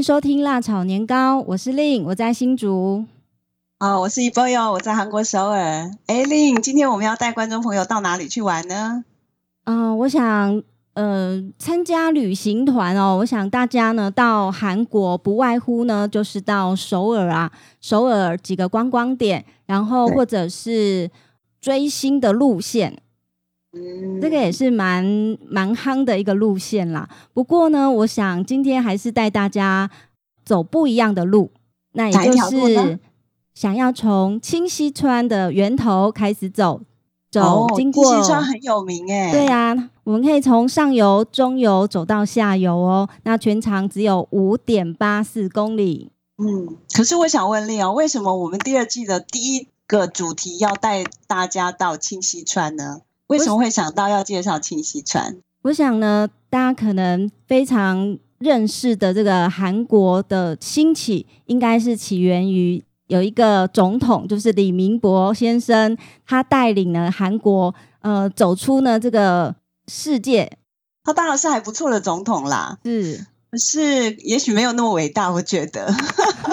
迎收听辣炒年糕，我是令，我在新竹。啊、哦，我是 Eboyo，我在韩国首尔。哎，令，今天我们要带观众朋友到哪里去玩呢？嗯、呃，我想，呃，参加旅行团哦。我想大家呢到韩国不外乎呢就是到首尔啊，首尔几个观光点，然后或者是追星的路线。嗯，这个也是蛮蛮夯的一个路线啦。不过呢，我想今天还是带大家走不一样的路，那也就是想要从清溪川的源头开始走，走、哦、经过清溪川很有名诶。对啊，我们可以从上游、中游走到下游哦。那全长只有五点八四公里。嗯，可是我想问丽哦，为什么我们第二季的第一个主题要带大家到清溪川呢？为什么会想到要介绍清溪川？我想呢，大家可能非常认识的这个韩国的兴起，应该是起源于有一个总统，就是李明博先生，他带领了韩国呃走出呢这个世界。他当然是还不错的总统啦，是，可是也许没有那么伟大，我觉得。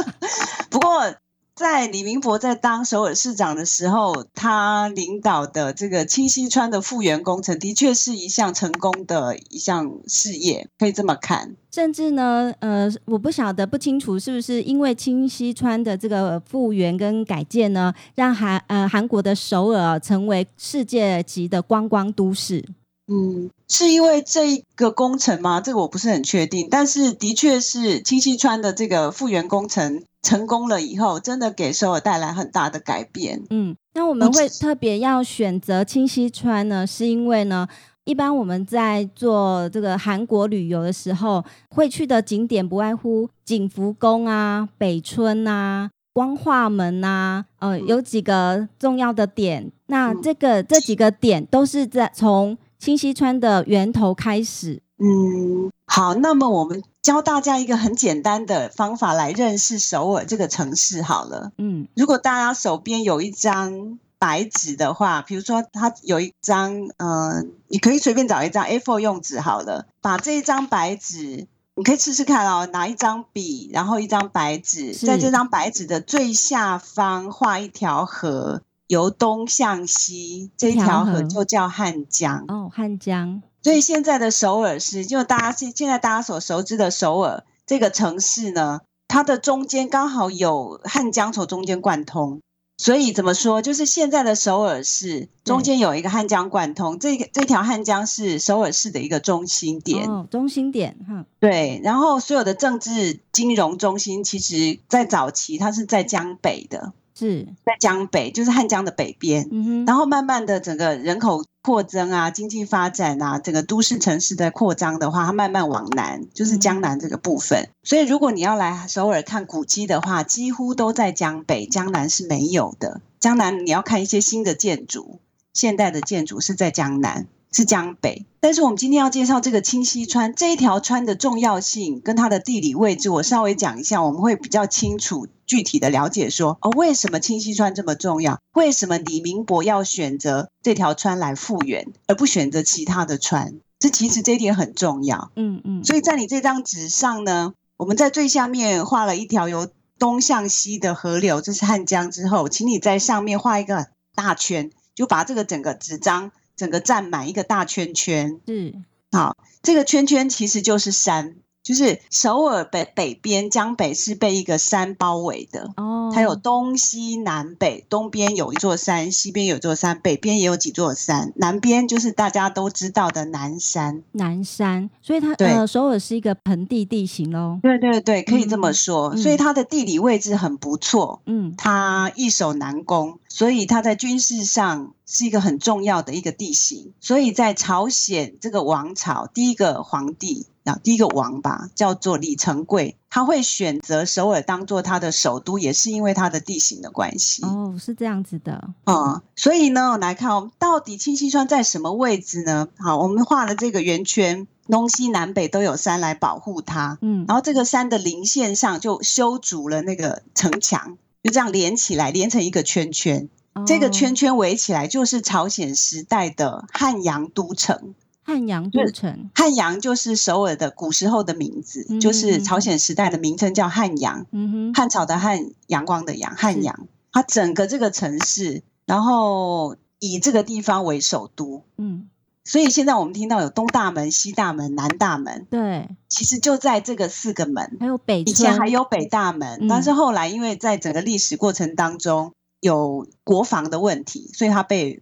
不过。在李明博在当首尔市长的时候，他领导的这个清溪川的复原工程，的确是一项成功的一项事业，可以这么看。甚至呢，呃，我不晓得不清楚是不是因为清溪川的这个复原跟改建呢，让韩呃韩国的首尔成为世界级的观光都市。嗯，是因为这一个工程吗？这个我不是很确定，但是的确是清溪川的这个复原工程成功了以后，真的给首尔带来很大的改变。嗯，那我们会特别要选择清溪川呢，是因为呢，一般我们在做这个韩国旅游的时候，会去的景点不外乎景福宫啊、北村啊、光化门啊，呃，有几个重要的点。那这个这几个点都是在从清溪川的源头开始，嗯，好，那么我们教大家一个很简单的方法来认识首尔这个城市好了，嗯，如果大家手边有一张白纸的话，比如说它有一张，嗯、呃，你可以随便找一张 A4 用纸好了，把这一张白纸，你可以试试看哦，拿一张笔，然后一张白纸，在这张白纸的最下方画一条河。由东向西，这条河就叫汉江。哦，汉江。所以现在的首尔市，就大家现现在大家所熟知的首尔这个城市呢，它的中间刚好有汉江从中间贯通。所以怎么说，就是现在的首尔市中间有一个汉江贯通，这个这条汉江是首尔市的一个中心点。哦，中心点，哈。对，然后所有的政治金融中心，其实在早期它是在江北的。是在江北，就是汉江的北边。嗯哼，然后慢慢的整个人口扩增啊，经济发展啊，这个都市城市的扩张的话，它慢慢往南，就是江南这个部分。嗯。所以如果你要来首尔看古迹的话，几乎都在江北，江南是没有的。江南你要看一些新的建筑，现代的建筑是在江南。是江北，但是我们今天要介绍这个清溪川这一条川的重要性跟它的地理位置，我稍微讲一下，我们会比较清楚、具体的了解说哦，为什么清溪川这么重要？为什么李明博要选择这条川来复原，而不选择其他的川？这其实这一点很重要。嗯嗯，所以在你这张纸上呢，我们在最下面画了一条由东向西的河流，这是汉江之后，请你在上面画一个大圈，就把这个整个纸张。整个占满一个大圈圈，嗯，好，这个圈圈其实就是山。就是首尔北北边江北是被一个山包围的哦，它有东西南北，东边有一座山，西边有一座山，北边也有几座山，南边就是大家都知道的南山。南山，所以它呃首尔是一个盆地地形喽。对对对，可以这么说，嗯，所以它的地理位置很不错，嗯，它易守难攻，所以它在军事上是一个很重要的一个地形，所以在朝鲜这个王朝第一个皇帝。第一个王吧，叫做李成桂，他会选择首尔当做他的首都，也是因为它的地形的关系。哦，是这样子的。嗯，所以呢，我来看，我们到底清溪川在什么位置呢？好，我们画了这个圆圈，东西南北都有山来保护它。嗯，然后这个山的零线上就修筑了那个城墙，就这样连起来，连成一个圈圈。哦，这个圈圈围起来就是朝鲜时代的汉阳都城。汉阳都城，汉阳就是首尔的古时候的名字，嗯、就是朝鲜时代的名称叫汉阳。嗯哼，汉朝的汉，阳光的阳，汉阳。它整个这个城市，然后以这个地方为首都。嗯。所以现在我们听到有东大门、西大门、南大门，对，其实就在这个四个门，还有北，以前还有北大门，嗯、但是后来因为在整个历史过程当中有国防的问题，所以它被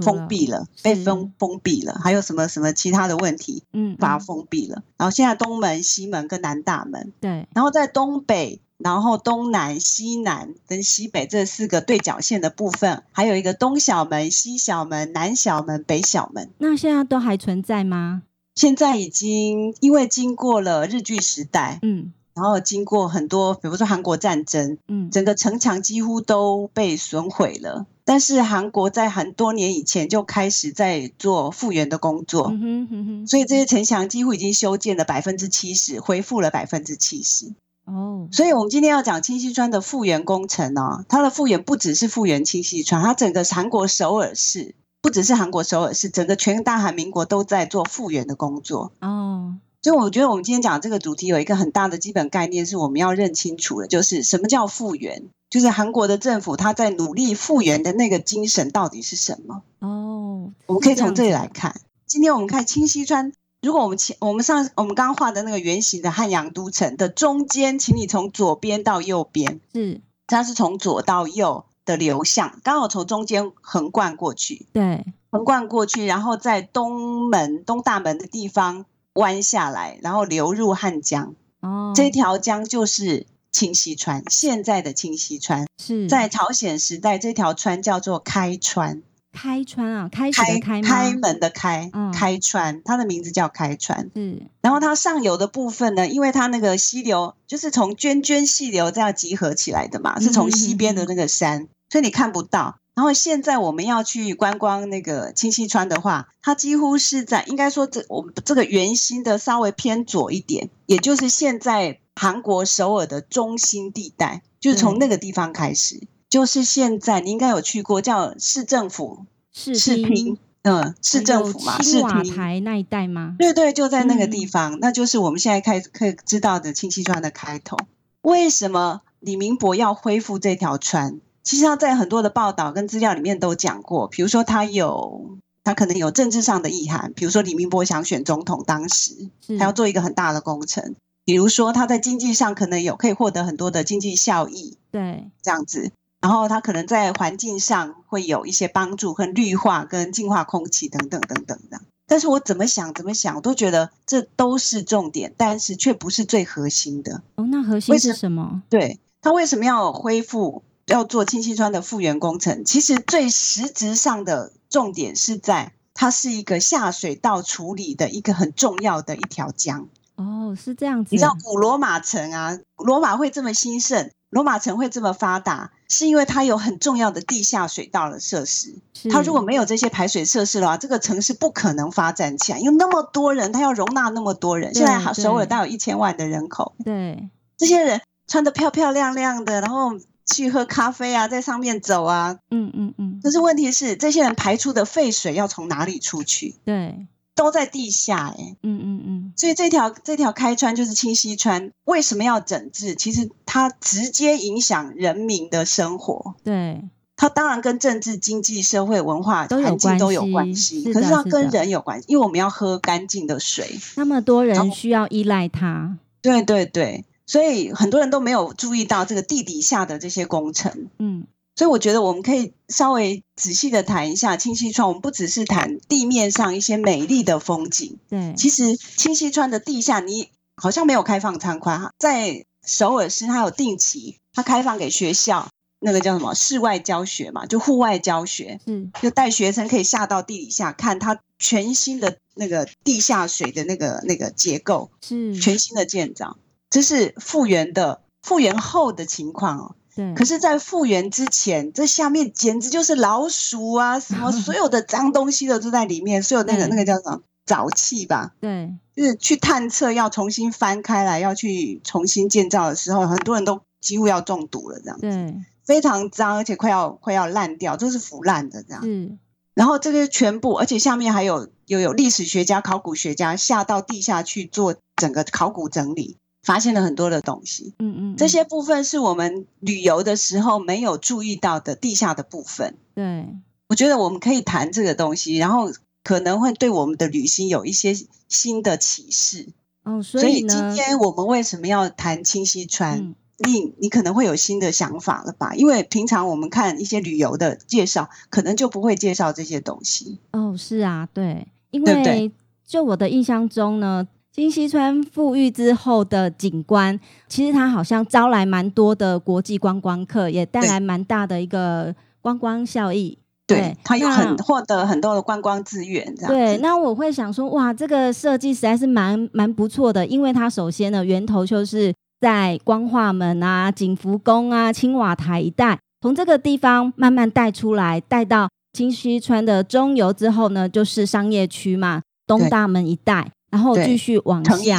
封闭了，了被封封闭了，还有什么什么其他的问题，嗯，把它封闭了。然后现在东门、西门跟南大门，对，然后在东北。然后东南、西南跟西北这四个对角线的部分，还有一个东小门、西小门、南小门、北小门。那现在都还存在吗？现在已经因为经过了日据时代，嗯，然后经过很多，比如说韩国战争，嗯，整个城墙几乎都被损毁了。但是韩国在很多年以前就开始在做复原的工作，嗯哼嗯哼，所以这些城墙几乎已经修建了百分之七十，恢复了百分之七十。哦，所以，我们今天要讲清溪川的复原工程哦，它的复原不只是复原清溪川，它整个韩国首尔市，不只是韩国首尔市，整个全大韩民国都在做复原的工作。哦，所以我觉得我们今天讲这个主题有一个很大的基本概念是我们要认清楚的，就是什么叫复原，就是韩国的政府他在努力复原的那个精神到底是什么？哦，我们可以从这里来看。今天我们看清溪川。如果我们前我们上我们刚刚画的那个圆形的汉阳都城的中间，请你从左边到右边，是它是从左到右的流向，刚好从中间横贯过去，对，横贯过去，然后在东门东大门的地方弯下来，然后流入汉江。哦，这条江就是清溪川，现在的清溪川是在朝鲜时代，这条川叫做开川。开川啊，开开开，开门的开，嗯、开川，它的名字叫开川。嗯，然后它上游的部分呢，因为它那个溪流就是从涓涓细流这样集合起来的嘛，是从西边的那个山，嗯、所以你看不到。然后现在我们要去观光那个清溪川的话，它几乎是在应该说这我们这个圆心的稍微偏左一点，也就是现在韩国首尔的中心地带，就是从那个地方开始。嗯就是现在，你应该有去过叫市政府市厅，嗯，市政府嘛，是瓦台那一带吗？对对，就在那个地方，嗯、那就是我们现在开可以知道的清溪川的开头。为什么李明博要恢复这条川？其实他在很多的报道跟资料里面都讲过，比如说他有他可能有政治上的意涵，比如说李明博想选总统，当时他要做一个很大的工程，比如说他在经济上可能有可以获得很多的经济效益，对，这样子。然后他可能在环境上会有一些帮助，跟绿化、跟净化空气等等等等的。但是我怎么想怎么想，我都觉得这都是重点，但是却不是最核心的。哦，那核心是什么？对，他为什么要恢复，要做清溪川的复原工程？其实最实质上的重点是在它是一个下水道处理的一个很重要的一条江。哦，是这样子。你知道古罗马城啊，罗马会这么兴盛？罗马城会这么发达，是因为它有很重要的地下水道的设施。它如果没有这些排水设施的话，这个城市不可能发展起来。因为那么多人，它要容纳那么多人。现在首尔大概有一千万的人口。对，这些人穿的漂漂亮亮的，然后去喝咖啡啊，在上面走啊。嗯嗯嗯。可是问题是，这些人排出的废水要从哪里出去？对。都在地下哎、欸，嗯嗯嗯，所以这条这条开川就是清溪川，为什么要整治？其实它直接影响人民的生活，对，它当然跟政治、经济、社会、文化、环境都有关系，可是它跟人有关系，因为我们要喝干净的水，那么多人需要依赖它，对对对，所以很多人都没有注意到这个地底下的这些工程，嗯。所以我觉得我们可以稍微仔细的谈一下清溪川。我们不只是谈地面上一些美丽的风景，对，其实清溪川的地下你好像没有开放参观哈。在首尔市，它有定期，它开放给学校，那个叫什么室外教学嘛，就户外教学，嗯，就带学生可以下到地底下看它全新的那个地下水的那个那个结构，是全新的建造，这是复原的复原后的情况哦。对，可是，在复原之前，这下面简直就是老鼠啊，什么 所有的脏东西都都在里面，所有那个那个叫什么沼气吧？对，就是去探测要重新翻开来，要去重新建造的时候，很多人都几乎要中毒了，这样子，对，非常脏，而且快要快要烂掉，都是腐烂的这样。嗯，然后这个全部，而且下面还有又有历史学家、考古学家下到地下去做整个考古整理，发现了很多的东西。嗯，嗯嗯，这些部分是我们旅游的时候没有注意到的地下的部分。对，我觉得我们可以谈这个东西，然后可能会对我们的旅行有一些新的启示。哦，所以，今天我们为什么要谈清溪川？嗯你你可能会有新的想法了吧？因为平常我们看一些旅游的介绍，可能就不会介绍这些东西。哦，是啊，对，因为就我的印象中呢，清溪川富裕之后的景观，其实它好像招来蛮多的国际观光客，也带来蛮大的一个观光效益。对，对它又很获得很多的观光资源，这样。对，那我会想说，哇，这个设计实在是蛮蛮不错的，因为它首先呢，源头就是。在光化门啊、景福宫啊、青瓦台一带，从这个地方慢慢带出来，带到清溪川的中游之后呢，就是商业区嘛，东大门一带，然后继续往下。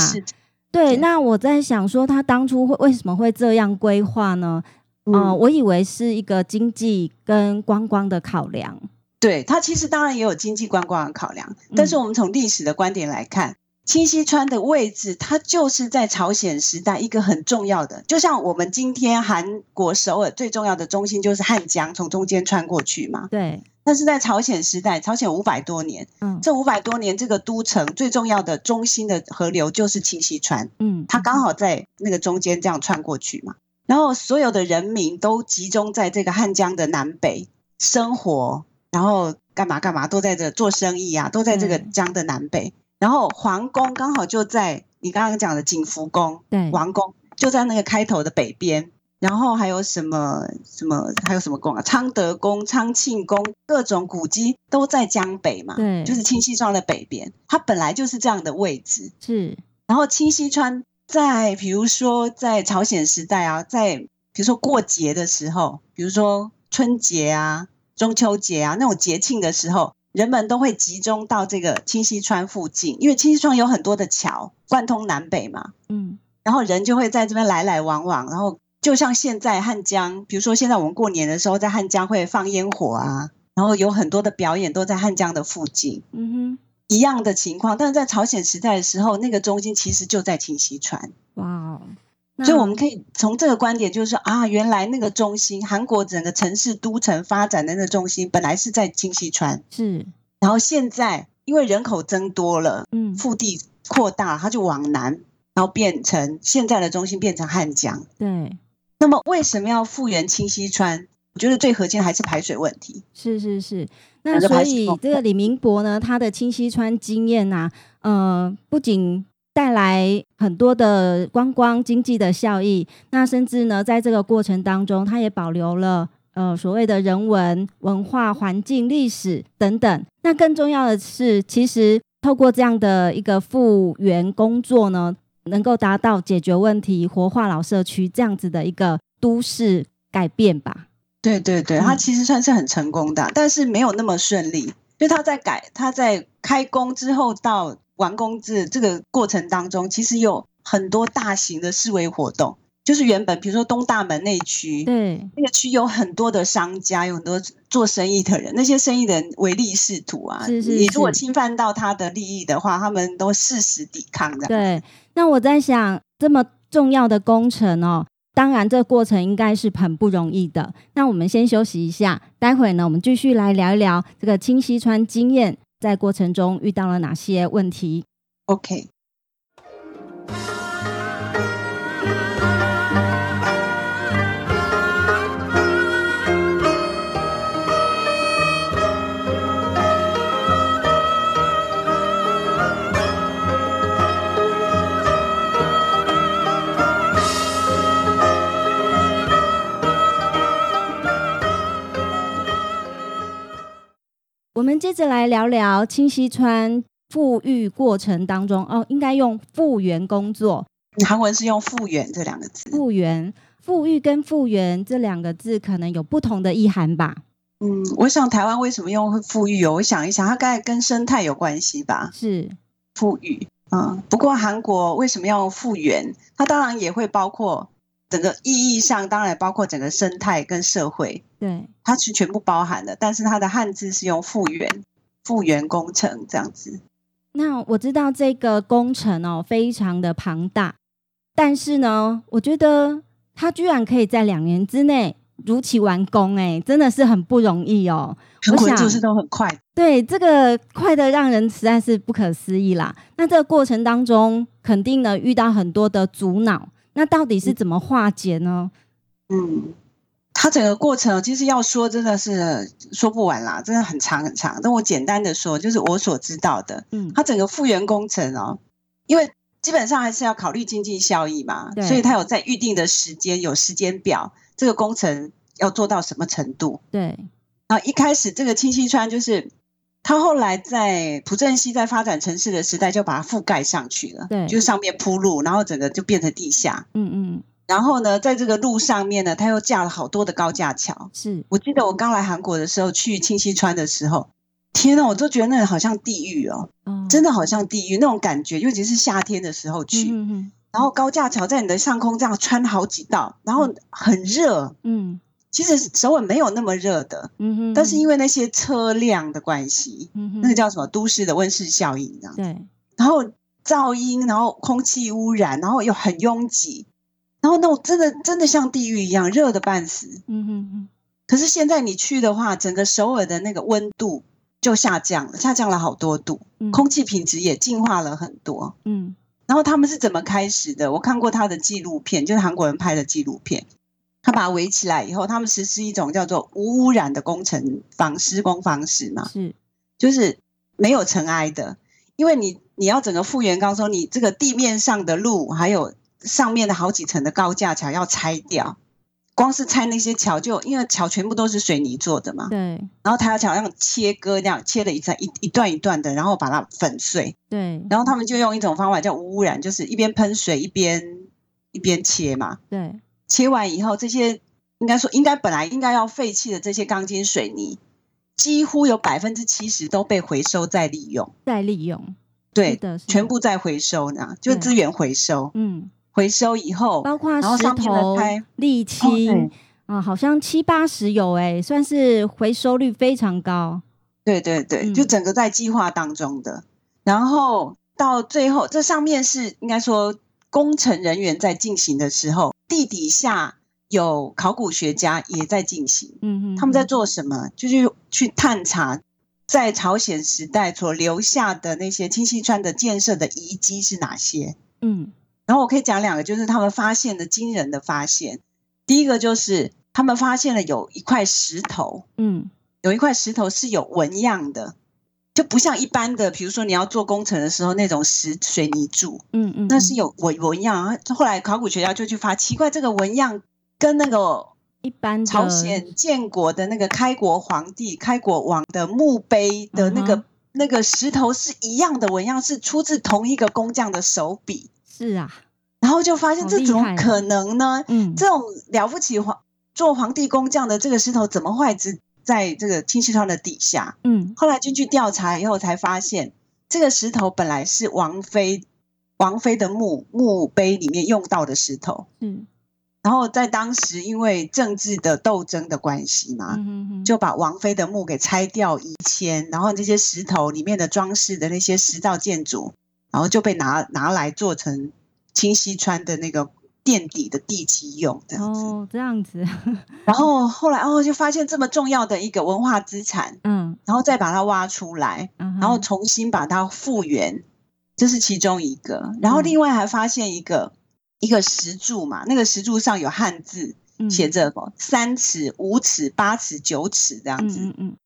对，那我在想说，他当初会为什么会这样规划呢？嗯、呃，我以为是一个经济跟观光的考量。对，他其实当然也有经济观光的考量，但是我们从历史的观点来看。嗯清溪川的位置，它就是在朝鲜时代一个很重要的，就像我们今天韩国首尔最重要的中心就是汉江，从中间穿过去嘛。对。但是在朝鲜时代，朝鲜五百多年，嗯，这五百多年这个都城最重要的中心的河流就是清溪川，嗯，它刚好在那个中间这样穿过去嘛。然后所有的人民都集中在这个汉江的南北生活，然后干嘛干嘛都在这做生意啊，都在这个江的南北。然后皇宫刚好就在你刚刚讲的景福宫，对，王宫就在那个开头的北边。然后还有什么什么还有什么宫啊？昌德宫、昌庆宫，各种古迹都在江北嘛，对，就是清溪川的北边。它本来就是这样的位置，是。然后清溪川在比如说在朝鲜时代啊，在比如说过节的时候，比如说春节啊、中秋节啊那种节庆的时候。人们都会集中到这个清溪川附近，因为清溪川有很多的桥贯通南北嘛，嗯，然后人就会在这边来来往往，然后就像现在汉江，比如说现在我们过年的时候在汉江会放烟火啊，然后有很多的表演都在汉江的附近，嗯哼，一样的情况，但是在朝鲜时代的时候，那个中心其实就在清溪川，哇哦。所以我们可以从这个观点，就是说啊，原来那个中心，韩国整个城市都城发展的那个中心，本来是在清溪川，是。然后现在因为人口增多了，嗯，腹地扩大，它就往南，然后变成现在的中心变成汉江。对。那么为什么要复原清溪川？我觉得最核心还是排水问题。是是是。那所以这个李明博呢，他的清溪川经验呐、啊，呃，不仅带来很多的观光经济的效益，那甚至呢，在这个过程当中，它也保留了呃所谓的人文、文化、环境、历史等等。那更重要的是，其实透过这样的一个复原工作呢，能够达到解决问题、活化老社区这样子的一个都市改变吧？对对对，它其实算是很成功的，嗯、但是没有那么顺利，因为它在改，它在开工之后到。完工这这个过程当中，其实有很多大型的示威活动。就是原本比如说东大门那区，对，那个区有很多的商家，有很多做生意的人，那些生意的人唯利是图啊。是是是。你如果侵犯到他的利益的话，他们都誓死抵抗的。对。那我在想，这么重要的工程哦，当然这个过程应该是很不容易的。那我们先休息一下，待会呢，我们继续来聊一聊这个清溪川经验。在过程中遇到了哪些问题？OK。我们接着来聊聊清溪川复育过程当中哦，应该用复原工作。韩文是用复原这两个字。复原、复育跟复原这两个字可能有不同的意涵吧？嗯，我想台湾为什么用复育？我想一想，它大概跟生态有关系吧？是复育，嗯。不过韩国为什么要复原？它当然也会包括整个意义上，当然包括整个生态跟社会，对，它是全部包含的。但是它的汉字是用复原，复原工程这样子。那我知道这个工程哦，非常的庞大，但是呢，我觉得它居然可以在两年之内如期完工，哎，真的是很不容易哦。很快做事都很快，对，这个快的让人实在是不可思议啦。那这个过程当中，肯定呢遇到很多的阻挠，那到底是怎么化解呢？嗯，它整个过程其实要说真的是说不完啦，真的很长很长。那我简单的说，就是我所知道的，嗯，它整个复原工程哦，因为基本上还是要考虑经济效益嘛，所以它有在预定的时间有时间表，这个工程要做到什么程度？对。然后一开始这个清溪川就是，他后来在朴正熙在发展城市的时代就把它覆盖上去了，对，就是上面铺路，然后整个就变成地下，嗯嗯。然后呢，在这个路上面呢，他又架了好多的高架桥。是我记得我刚来韩国的时候去清溪川的时候，天呐，我都觉得那个好像地狱哦，哦真的好像地狱那种感觉，尤其是夏天的时候去，嗯嗯。然后高架桥在你的上空这样穿好几道，然后很热，嗯。其实首尔没有那么热的，嗯哼，但是因为那些车辆的关系，嗯哼，那个叫什么都市的温室效应，这样对。然后噪音，然后空气污染，然后又很拥挤，然后那种真的真的像地狱一样，热的半死，嗯哼哼。可是现在你去的话，整个首尔的那个温度就下降了，下降了好多度，嗯，空气品质也进化了很多，嗯。然后他们是怎么开始的？我看过他的纪录片，就是韩国人拍的纪录片。他把它围起来以后，他们实施一种叫做无污染的工程方施工方式嘛，是，就是没有尘埃的，因为你你要整个复原，刚说你这个地面上的路，还有上面的好几层的高架桥要拆掉，光是拆那些桥就因为桥全部都是水泥做的嘛，对，然后他要桥像切割那样切了一段一一段一段的，然后把它粉碎，对，然后他们就用一种方法叫无污染，就是一边喷水一边一边切嘛，对。切完以后，这些应该说应该本来应该要废弃的这些钢筋水泥，几乎有百分之七十都被回收再利用。再利用，对的，全部再回收呢，就资源回收。嗯，回收以后，包括石头、沥青啊，好像七八十有哎，算是回收率非常高。对对对，就整个在计划当中的，然后到最后，这上面是应该说工程人员在进行的时候。地底下有考古学家也在进行，嗯嗯，他们在做什么？就是去探查在朝鲜时代所留下的那些清溪川的建设的遗迹是哪些，嗯，然后我可以讲两个，就是他们发现的惊人的发现。第一个就是他们发现了有一块石头，嗯，有一块石头是有纹样的。就不像一般的，比如说你要做工程的时候那种石水泥柱，嗯嗯，那是有纹纹样。后来考古学家就去发，奇怪，这个纹样跟那个一般朝鲜建国的那个开国皇帝、开国王的墓碑的那个、嗯、那个石头是一样的纹样，是出自同一个工匠的手笔。是啊，然后就发现这怎么可能呢？嗯，这种了不起皇做皇帝工匠的这个石头怎么会只？在这个清溪川的底下，嗯，后来进去调查以后，才发现这个石头本来是王妃王妃的墓墓碑里面用到的石头，嗯，然后在当时因为政治的斗争的关系嘛，就把王妃的墓给拆掉移迁，然后这些石头里面的装饰的那些石造建筑，然后就被拿拿来做成清溪川的那个。垫底的地基用这样子，哦，这样子。然后后来哦，就发现这么重要的一个文化资产，嗯，然后再把它挖出来，嗯，然后重新把它复原，这是其中一个。然后另外还发现一个、嗯、一个石柱嘛，那个石柱上有汉字，写着三尺、五尺、八尺、九尺这样子，嗯，嗯嗯。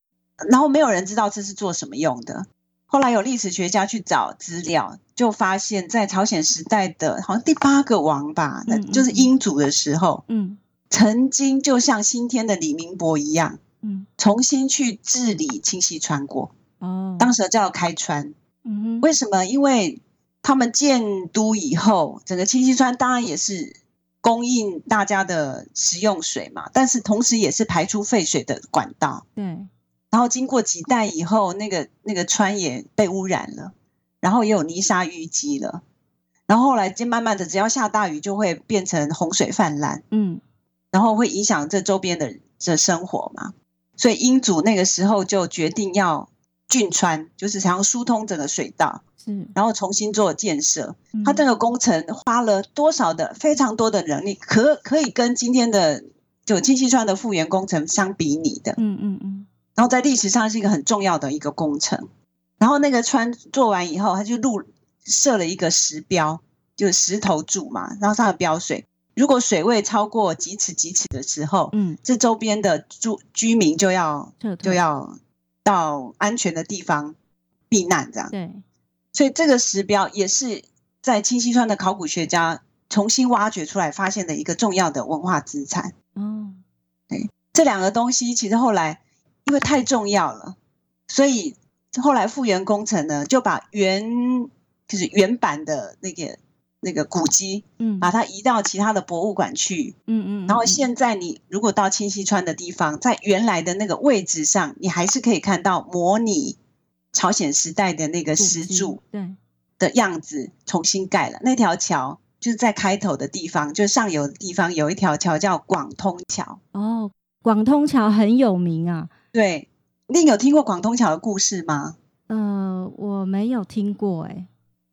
然后没有人知道这是做什么用的。后来有历史学家去找资料，就发现，在朝鲜时代的好像第八个王吧，那就是英祖的时候，嗯，曾经就像新天的李明博一样，嗯，重新去治理清溪川过，哦，当时叫开川，嗯，为什么？因为他们建都以后，整个清溪川当然也是供应大家的食用水嘛，但是同时也是排出废水的管道，对。然后经过几代以后，那个那个川也被污染了，然后也有泥沙淤积了。然后后来就慢慢的，只要下大雨就会变成洪水泛滥，嗯，然后会影响这周边的的生活嘛。所以英祖那个时候就决定要浚川，就是想要疏通整个水道，嗯，然后重新做建设。他这个工程花了多少的非常多的人力，可可以跟今天的就清溪川的复原工程相比拟的，嗯嗯嗯。然后在历史上是一个很重要的一个工程。然后那个川做完以后，他就录。设了一个石标，就是石头柱嘛，然后上面标水。如果水位超过几尺几尺的时候，嗯，这周边的住居民就要就要到安全的地方避难，这样。对，所以这个石标也是在清溪川的考古学家重新挖掘出来发现的一个重要的文化资产。嗯，对，这两个东西其实后来因为太重要了，所以后来复原工程呢就把原就是原版的那个那个古迹，嗯，把它移到其他的博物馆去，嗯嗯，嗯，然后现在你如果到清溪川的地方，在原来的那个位置上，你还是可以看到模拟朝鲜时代的那个石柱，对的样子，重新盖了。那条桥就是在开头的地方，就是上游的地方有一条桥叫广通桥。哦，广通桥很有名啊。对，你有听过广通桥的故事吗？呃，我没有听过、欸，哎。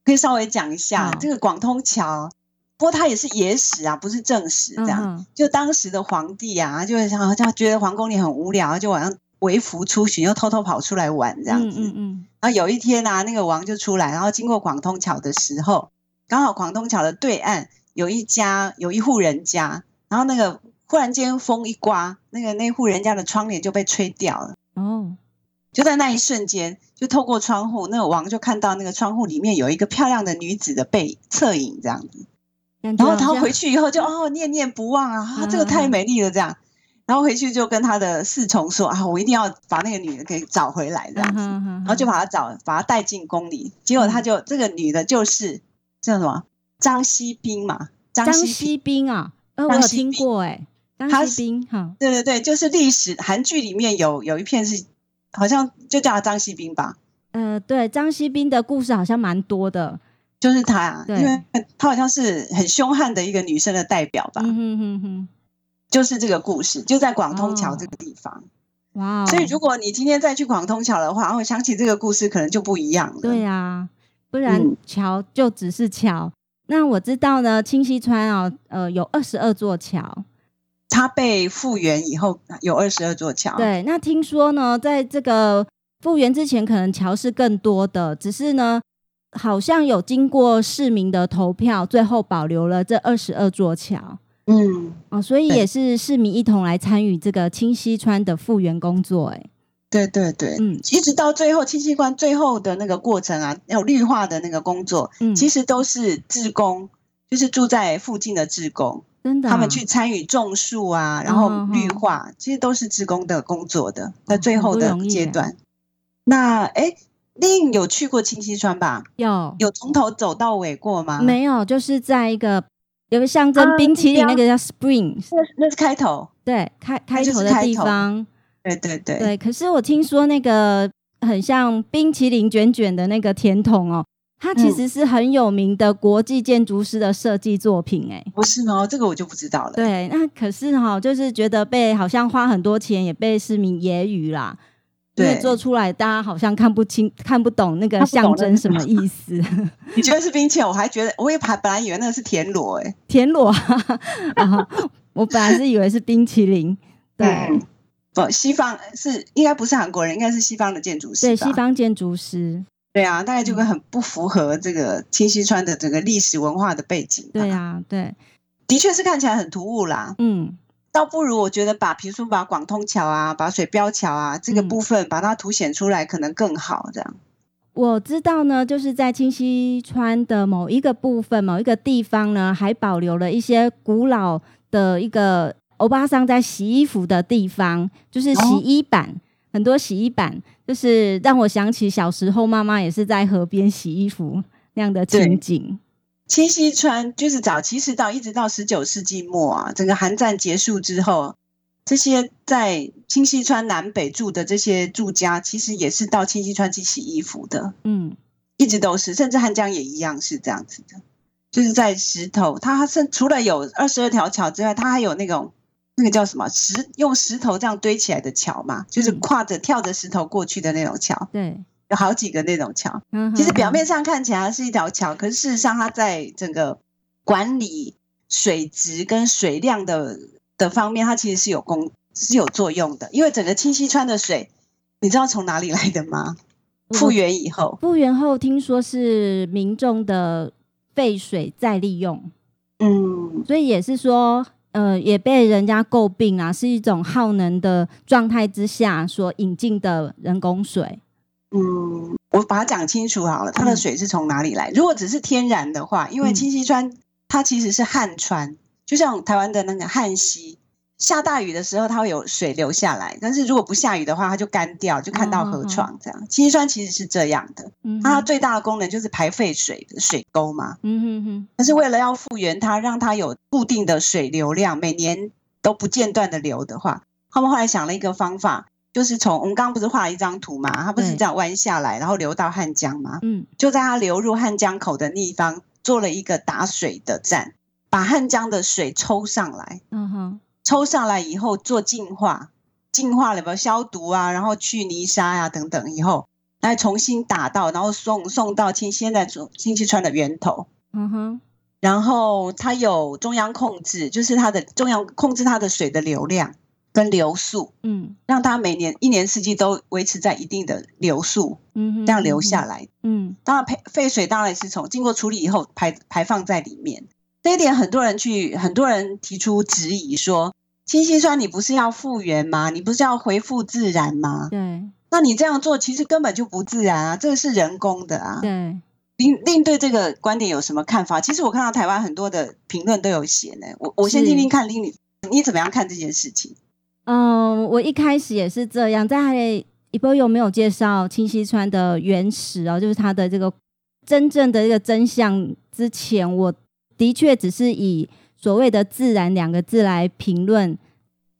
可以稍微讲一下这个广通桥，不过它也是野史啊，不是正史。这样，就当时的皇帝啊，就好像觉得皇宫里很无聊，就晚上微服出巡，又偷偷跑出来玩这样子。嗯嗯。然后有一天啊，那个王就出来，然后经过广通桥的时候，刚好广通桥的对岸有一家有一户人家，然后那个忽然间风一刮，那个那户人家的窗帘就被吹掉了。哦。就在那一瞬间，就透过窗户，那个王就看到那个窗户里面有一个漂亮的女子的背侧影，这样子。然后他回去以后就哦念念不忘啊，啊，这个太美丽了，这样。然后回去就跟他的侍从说啊，我一定要把那个女的给找回来，这样子。然后就把她找，把她带进宫里。结果他就这个女的就是叫什么张熹嫔嘛，张熹嫔啊，呃，我有听过哎，张熹嫔哈，对对对，就是历史韩剧里面有有一片是。好像就叫他张熹嫔吧。呃，对，张熹嫔的故事好像蛮多的，就是她，因为她好像是很凶悍的一个女生的代表吧。嗯哼哼哼，就是这个故事，就在广通桥这个地方。哇、哦，所以如果你今天再去广通桥的话，我想起这个故事，可能就不一样了。对呀、啊，不然桥就只是桥、嗯。那我知道呢，清溪川啊，呃，有二十二座桥。它被复原以后有二十二座桥。对，那听说呢，在这个复原之前，可能桥是更多的，只是呢，好像有经过市民的投票，最后保留了这二十二座桥。嗯，哦，所以也是市民一同来参与这个清溪川的复原工作。哎，对对对，嗯，一直到最后清溪川最后的那个过程啊，有绿化的那个工作，嗯，其实都是志工，就是住在附近的志工。真的、啊，他们去参与种树啊，然后绿化，哦、其实都是志工的工作的。在、哦、最后的阶段，那哎，另有去过清溪川吧？有，有从头走到尾过吗？没有，就是在一个有个象征冰淇淋那个叫 Spring，、啊、那是开头，对，开开头的地方，对对对对。可是我听说那个很像冰淇淋卷卷的那个甜筒哦。它其实是很有名的国际建筑师的设计作品，哎，不是吗？这个我就不知道了。对，那可是哈，就是觉得被好像花很多钱，也被市民揶揄啦。对，做出来大家好像看不清、看不懂那个象征什么 意思。你觉得是冰淇淋？我还觉得，我也本来以为那个是田螺，哎，田螺。我本来是以为是冰淇淋。对，嗯、不，西方是应该不是韩国人，应该是西方的建筑师。对，西方建筑师。对啊，大概就会很不符合这个清溪川的整个历史文化的背景。对啊，对，的确是看起来很突兀啦。嗯，倒不如我觉得把，比如说把广通桥啊，把水标桥啊这个部分把它凸显出来，可能更好。这样，我知道呢，就是在清溪川的某一个部分、某一个地方呢，还保留了一些古老的一个欧巴桑在洗衣服的地方，就是洗衣板。哦很多洗衣板，就是让我想起小时候妈妈也是在河边洗衣服那样的情景。清溪川就是早期，其实到一直到十九世纪末啊，整个韩战结束之后，这些在清溪川南北住的这些住家，其实也是到清溪川去洗衣服的。嗯，一直都是，甚至汉江也一样是这样子的。就是在石头，它是除了有二十二条桥之外，它还有那种那个叫什么石用石头这样堆起来的桥嘛，就是跨着跳着石头过去的那种桥。对，有好几个那种桥。嗯，其实表面上看起来是一条桥，可是事实上它在整个管理水质跟水量的的方面，它其实是有功是有作用的。因为整个清溪川的水，你知道从哪里来的吗？复原以后，复原后听说是民众的废水再利用，嗯，所以也是说，呃，也被人家诟病啊，是一种耗能的状态之下所引进的人工水。嗯，我把它讲清楚好了，它的水是从哪里来？如果只是天然的话，因为清溪川它其实是旱川，就像台湾的那个汉溪。下大雨的时候，它会有水流下来；但是如果不下雨的话，它就干掉，就看到河床这样。清溪川其实是这样的，它最大的功能就是排废水的水沟嘛。嗯哼哼。但是为了要复原它，让它有固定的水流量，每年都不间断的流的话，他们后来想了一个方法，就是从我们刚刚不是画了一张图嘛，它不是这样弯下来，然后流到汉江嘛。嗯。就在它流入汉江口的地方，做了一个打水的站，把汉江的水抽上来。嗯哼。抽上来以后做净化，净化了不消毒啊，然后去泥沙呀、啊、等等，以后来重新打到，然后送送到清现在清溪川的源头。嗯哼，然后它有中央控制，就是它的中央控制它的水的流量跟流速，嗯，让它每年一年四季都维持在一定的流速，嗯哼，这样流下来。嗯，当然废废水当然是从经过处理以后排排放在里面。这一点很多人去，很多人提出质疑说，清溪川你不是要复原吗？你不是要恢复自然吗？对，那你这样做其实根本就不自然啊，这个是人工的啊。对，您您对这个观点有什么看法？其实我看到台湾很多的评论都有写呢，我我先听听看，你你怎么样看这件事情？嗯，我一开始也是这样，在一波有没有介绍清溪川的原始哦，就是它的这个真正的一个真相之前，我。的确，只是以所谓的“自然”两个字来评论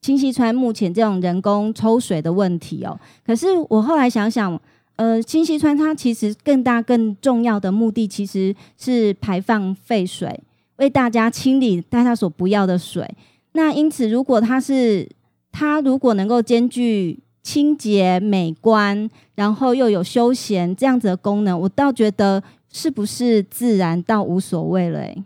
清溪川目前这种人工抽水的问题哦。可是我后来想想，呃，清溪川它其实更大、更重要的目的，其实是排放废水，为大家清理大家所不要的水。那因此，如果它是它如果能够兼具清洁、美观，然后又有休闲这样子的功能，我倒觉得是不是自然倒无所谓了，欸。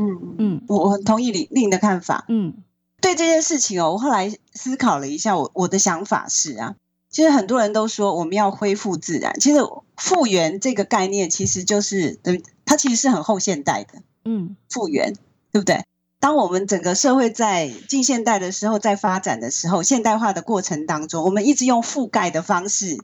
嗯嗯，我我很同意李令的看法。嗯，对这件事情哦，我后来思考了一下，我我的想法是啊，其实很多人都说我们要恢复自然，其实复原这个概念其实就是，它其实是很后现代的。嗯，复原对不对？当我们整个社会在近现代的时候，在发展的时候，现代化的过程当中，我们一直用覆盖的方式、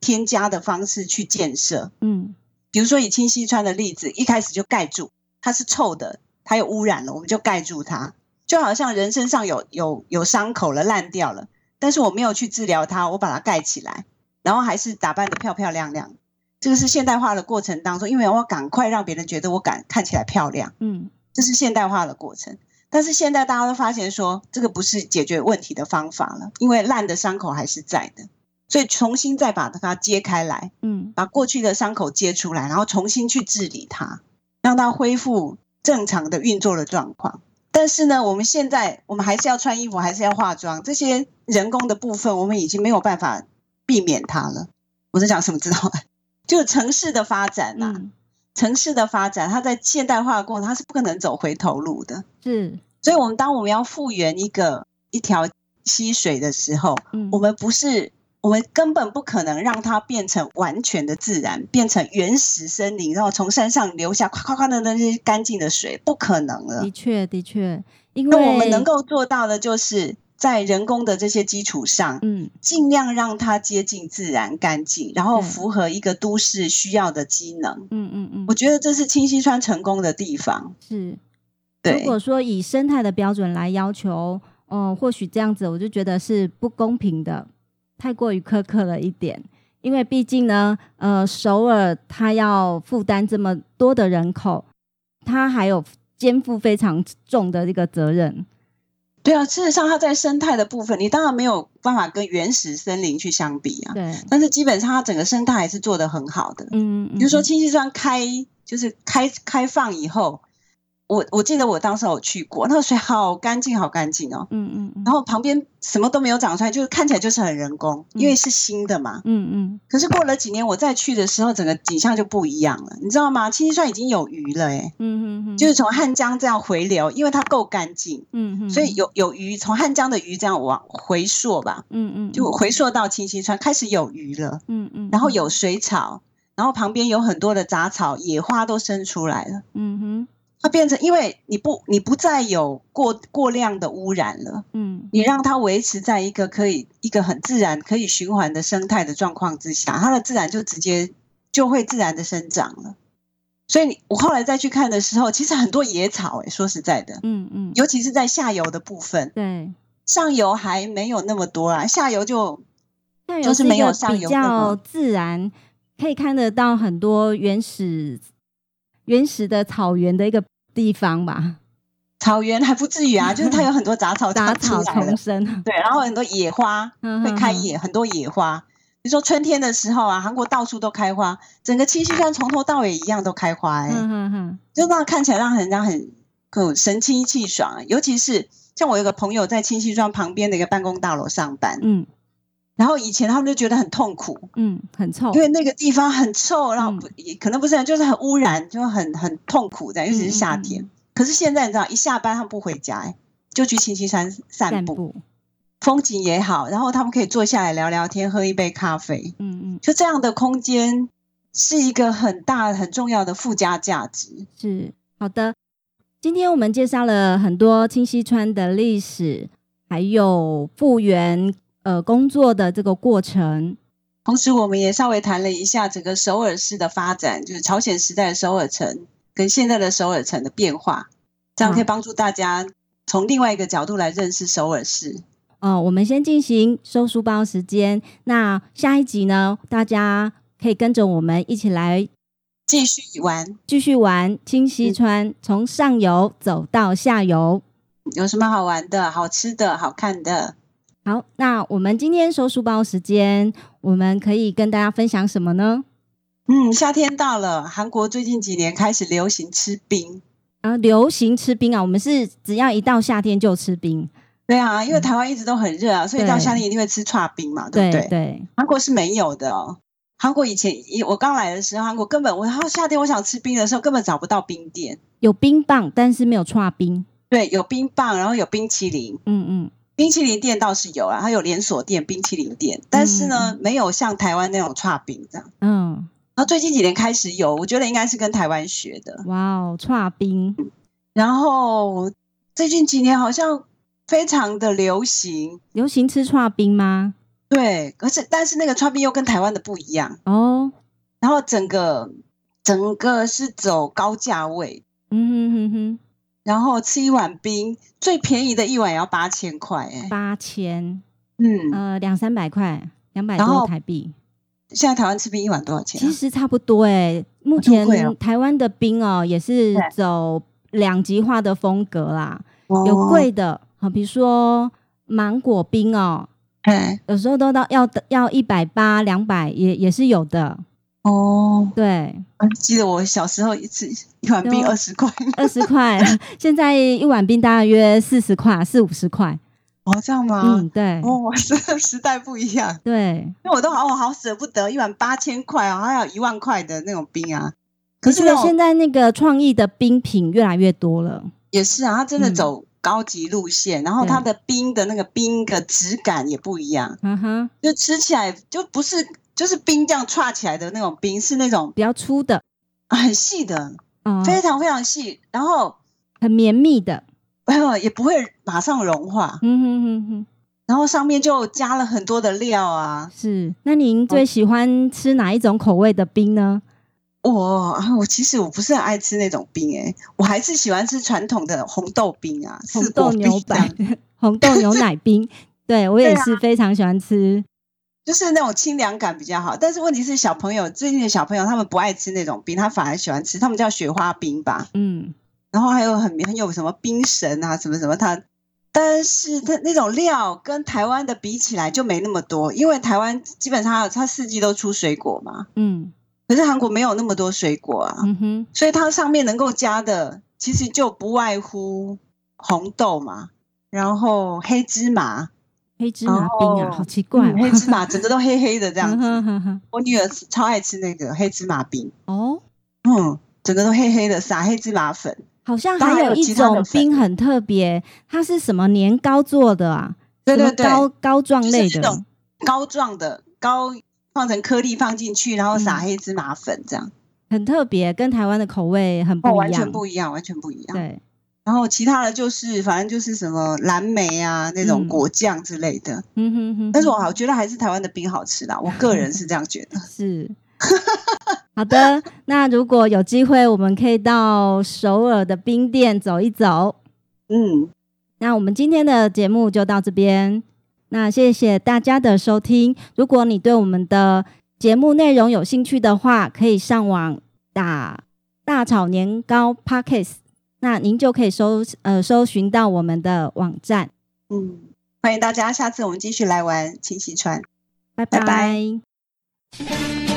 添加的方式去建设。嗯，比如说以清溪川的例子，一开始就盖住，它是臭的。还有污染了，我们就盖住它，就好像人身上有有有伤口了，烂掉了，但是我没有去治疗它，我把它盖起来，然后还是打扮得漂漂亮亮。这个是现代化的过程当中，因为我要赶快让别人觉得我敢看起来漂亮，嗯，这是现代化的过程。但是现在大家都发现说，这个不是解决问题的方法了，因为烂的伤口还是在的，所以重新再把它揭开来，嗯，把过去的伤口揭出来，然后重新去治理它，让它恢复。正常的运作的状况，但是呢，我们现在我们还是要穿衣服，还是要化妆，这些人工的部分，我们已经没有办法避免它了。我在讲什么？知道吗？就城市的发展呐、啊嗯，城市的发展，它在现代化的过程，它是不可能走回头路的。是，所以，我们当我们要复原一个一条溪水的时候，嗯、我们不是。我们根本不可能让它变成完全的自然，变成原始森林，然后从山上流下夸夸夸的那些干净的水，不可能了。的确，的确，因为我们能够做到的，就是在人工的这些基础上，嗯，尽量让它接近自然、干净，然后符合一个都市需要的机能。嗯嗯嗯，我觉得这是清溪川成功的地方。是，对。如果说以生态的标准来要求，嗯、呃，或许这样子，我就觉得是不公平的。太过于苛刻了一点，因为毕竟呢，呃，首尔它要负担这么多的人口，它还有肩负非常重的这个责任。对啊，事实上它在生态的部分，你当然没有办法跟原始森林去相比啊。对，但是基本上它整个生态还是做得很好的。嗯，嗯，比如说清溪川开就是开开放以后，我我记得我当时有去过，那个水好干净，好干净哦。嗯嗯。然后旁边什么都没有长出来，就是看起来就是很人工，因为是新的嘛。嗯嗯。可是过了几年，我再去的时候，整个景象就不一样了，你知道吗？清溪川已经有鱼了，哎。嗯嗯。就是从汉江这样回流，因为它够干净。嗯嗯。所以有有鱼，从汉江的鱼这样往回溯吧。嗯嗯。就回溯到清溪川，开始有鱼了。嗯嗯。然后有水草，然后旁边有很多的杂草、野花都生出来了。嗯哼。它变成，因为你不，你不再有过过量的污染了，嗯，你让它维持在一个可以一个很自然、可以循环的生态的状况之下，它的自然就直接就会自然的生长了。所以你，我后来再去看的时候，其实很多野草，诶，说实在的，嗯嗯，尤其是在下游的部分，对，上游还没有那么多啦，下游就就是没有上游比较自然，可以看得到很多原始。原始的草原的一个地方吧，草原还不至于啊，就是它有很多杂草杂草丛生，对，然后很多野花会开野，很多野花。比如说春天的时候啊，韩国到处都开花，整个清溪川从头到尾一样都开花，哎，就那看起来让人家很很神清气爽。尤其是像我有个朋友在清溪川旁边的一个办公大楼上班，嗯。然后以前他们就觉得很痛苦，嗯，很臭，因为那个地方很臭，然后不、嗯、可能不是很，就是很污染，就很很痛苦的，尤其是夏天。可是现在你知道，一下班他们不回家，就去清溪山散步，散步。风景也好，然后他们可以坐下来聊聊天，喝一杯咖啡，嗯嗯，就这样的空间是一个很大很重要的附加价值。是好的，今天我们介绍了很多清溪川的历史，还有复原。呃，工作的这个过程，同时我们也稍微谈了一下整个首尔市的发展，就是朝鲜时代的首尔城跟现在的首尔城的变化，这样可以帮助大家从另外一个角度来认识首尔市。哦、呃，我们先进行收书包时间，那下一集呢，大家可以跟着我们一起来继续玩，继续玩清溪川，嗯、从上游走到下游，有什么好玩的、好吃的、好看的？好，那我们今天收书包时间，我们可以跟大家分享什么呢？嗯，夏天到了，韩国最近几年开始流行吃冰啊，流行吃冰啊。我们是只要一到夏天就吃冰，对啊，因为台湾一直都很热啊，嗯、所以到夏天一定会吃串冰嘛，对，对不对？对，韩国是没有的哦。韩国以前我刚来的时候，韩国根本我夏天我想吃冰的时候，根本找不到冰店，有冰棒，但是没有串冰。对，有冰棒，然后有冰淇淋，嗯嗯。冰淇淋店倒是有啊，它有连锁店冰淇淋店，但是呢，嗯、没有像台湾那种串冰这样。嗯，然后最近几年开始有，我觉得应该是跟台湾学的。哇哦，串冰！然后最近几年好像非常的流行，流行吃串冰吗？对，可是但是那个串冰又跟台湾的不一样哦。然后整个整个是走高价位。嗯哼哼哼。然后吃一碗冰，最便宜的一碗也要八千块，哎，八千，嗯，呃，两三百块，两百多台币。现在台湾吃冰一碗多少钱啊？其实差不多，哎，目前台湾的冰哦，也是走两极化的风格啦，有贵的，好，比如说芒果冰哦，有时候都到要要一百八、两百，也也是有的。哦，对，记得我小时候一次一碗冰二十块，二十块，现在一碗冰大约四十块，四五十块。哦，这样吗？嗯，对。哦，时时代不一样。对，因为我都好，我好舍不得一碗八千块啊，还有一万块的那种冰啊。可是现在那个创意的冰品越来越多了。也是啊，它真的走高级路线，嗯、然后它的冰的那个冰的质感也不一样。嗯哼，就吃起来就不是。就是冰这样串起来的那种冰，是那种比较粗的，很细的，嗯，非常非常细，然后很绵密的，也不会马上融化，嗯哼哼哼，然后上面就加了很多的料啊。是，那您最喜欢吃哪一种口味的冰呢？我我其实我不是很爱吃那种冰，欸，诶，我还是喜欢吃传统的红豆冰啊，红豆牛奶，红豆牛奶冰，对我也是非常喜欢吃。就是那种清凉感比较好，但是问题是小朋友最近的小朋友他们不爱吃那种冰，他反而喜欢吃，他们叫雪花冰吧，嗯，然后还有很很有什么冰神啊什么什么，它，但是它那种料跟台湾的比起来就没那么多，因为台湾基本上它四季都出水果嘛，嗯，可是韩国没有那么多水果啊，嗯哼，所以它上面能够加的其实就不外乎红豆嘛，然后黑芝麻。黑芝麻冰啊，好奇怪！黑芝麻整个都黑黑的这样子。我女儿超爱吃那个黑芝麻冰哦，嗯，整个都黑黑的，撒黑芝麻粉。好像还有一种冰很特别，它是什么年糕做的啊？对对对，膏膏状类的，就是、种膏状的膏放成颗粒放进去，然后撒黑芝麻粉这样，嗯、很特别，跟台湾的口味很不一样，哦、完全不一样，完全不一样。对。然后其他的就是，反正就是什么蓝莓啊那种果酱之类的。嗯哼哼。但是我好觉得还是台湾的冰好吃啦，我个人是这样觉得。是。好的，那如果有机会，我们可以到首尔的冰店走一走。嗯。那我们今天的节目就到这边。那谢谢大家的收听。如果你对我们的节目内容有兴趣的话，可以上网打“大炒年糕 Podcast”。那您就可以搜呃搜寻到我们的网站，嗯，欢迎大家，下次我们继续来玩清溪川，拜拜。拜拜。